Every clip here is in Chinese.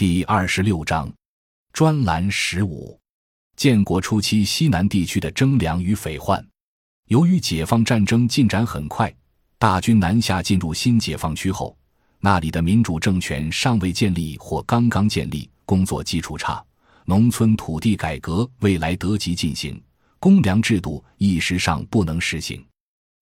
第二十六章，专栏十五：建国初期西南地区的征粮与匪患。由于解放战争进展很快，大军南下进入新解放区后，那里的民主政权尚未建立或刚刚建立，工作基础差，农村土地改革未来得及进行，公粮制度一时上不能实行。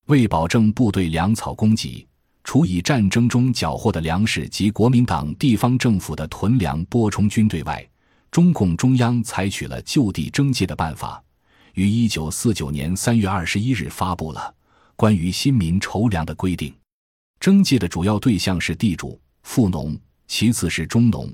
为保证部队粮草供给。除以战争中缴获的粮食及国民党地方政府的囤粮拨充军队外，中共中央采取了就地征借的办法，于一九四九年三月二十一日发布了《关于新民筹粮的规定》。征借的主要对象是地主、富农，其次是中农，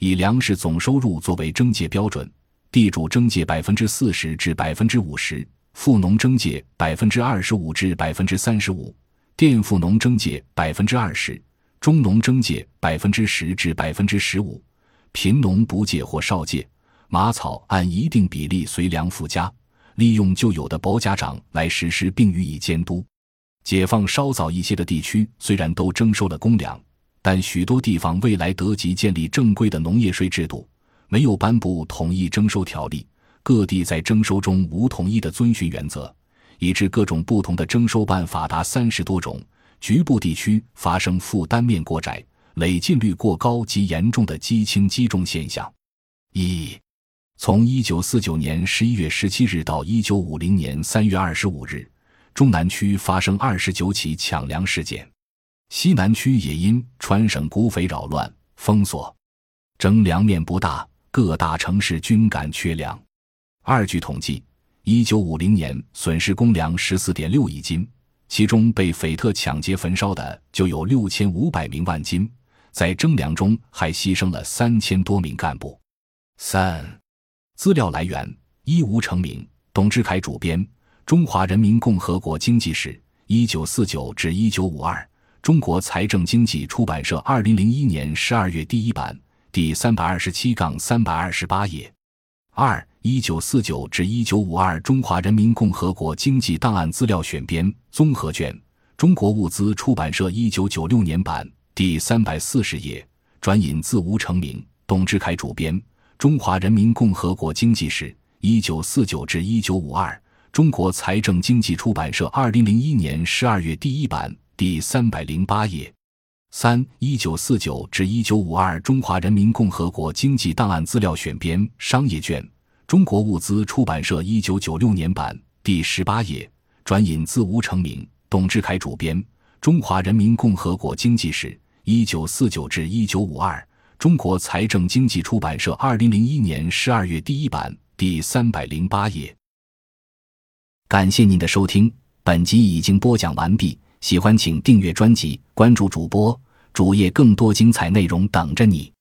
以粮食总收入作为征借标准，地主征借百分之四十至百分之五十，富农征借百分之二十五至百分之三十五。佃富农征界百分之二十，中农征界百分之十至百分之十五，贫农不借或少借，马草按一定比例随粮附加，利用旧有的保甲长来实施并予以监督。解放稍早一些的地区虽然都征收了公粮，但许多地方未来得及建立正规的农业税制度，没有颁布统一征收条例，各地在征收中无统一的遵循原则。以致各种不同的征收办法达三十多种，局部地区发生负担面过窄、累进率过高及严重的积轻积重现象。一，从一九四九年十一月十七日到一九五零年三月二十五日，中南区发生二十九起抢粮事件，西南区也因川省谷匪扰乱封锁，征粮面不大，各大城市均感缺粮。二据统计。一九五零年损失公粮十四点六亿斤，其中被匪特抢劫焚烧的就有六千五百名万斤，在征粮中还牺牲了三千多名干部。三，资料来源：一吴成明、董志凯主编，《中华人民共和国经济史》，一九四九至一九五二，中国财政经济出版社二零零一年十二月第一版，第三百二十七杠三百二十八页。二一九四九至一九五二中华人民共和国经济档案资料选编综合卷，中国物资出版社一九九六年版第三百四十页，转引自吴成明、董志凯主编《中华人民共和国经济史》一九四九至一九五二，中国财政经济出版社二零零一年十二月第一版第三百零八页。三一九四九至一九五二中华人民共和国经济档案资料选编商业卷，中国物资出版社一九九六年版第十八页，转引自吴成明、董志凯主编《中华人民共和国经济史》一九四九至一九五二，中国财政经济出版社二零零一年十二月第一版第三百零八页。感谢您的收听，本集已经播讲完毕。喜欢请订阅专辑，关注主播。主页更多精彩内容等着你。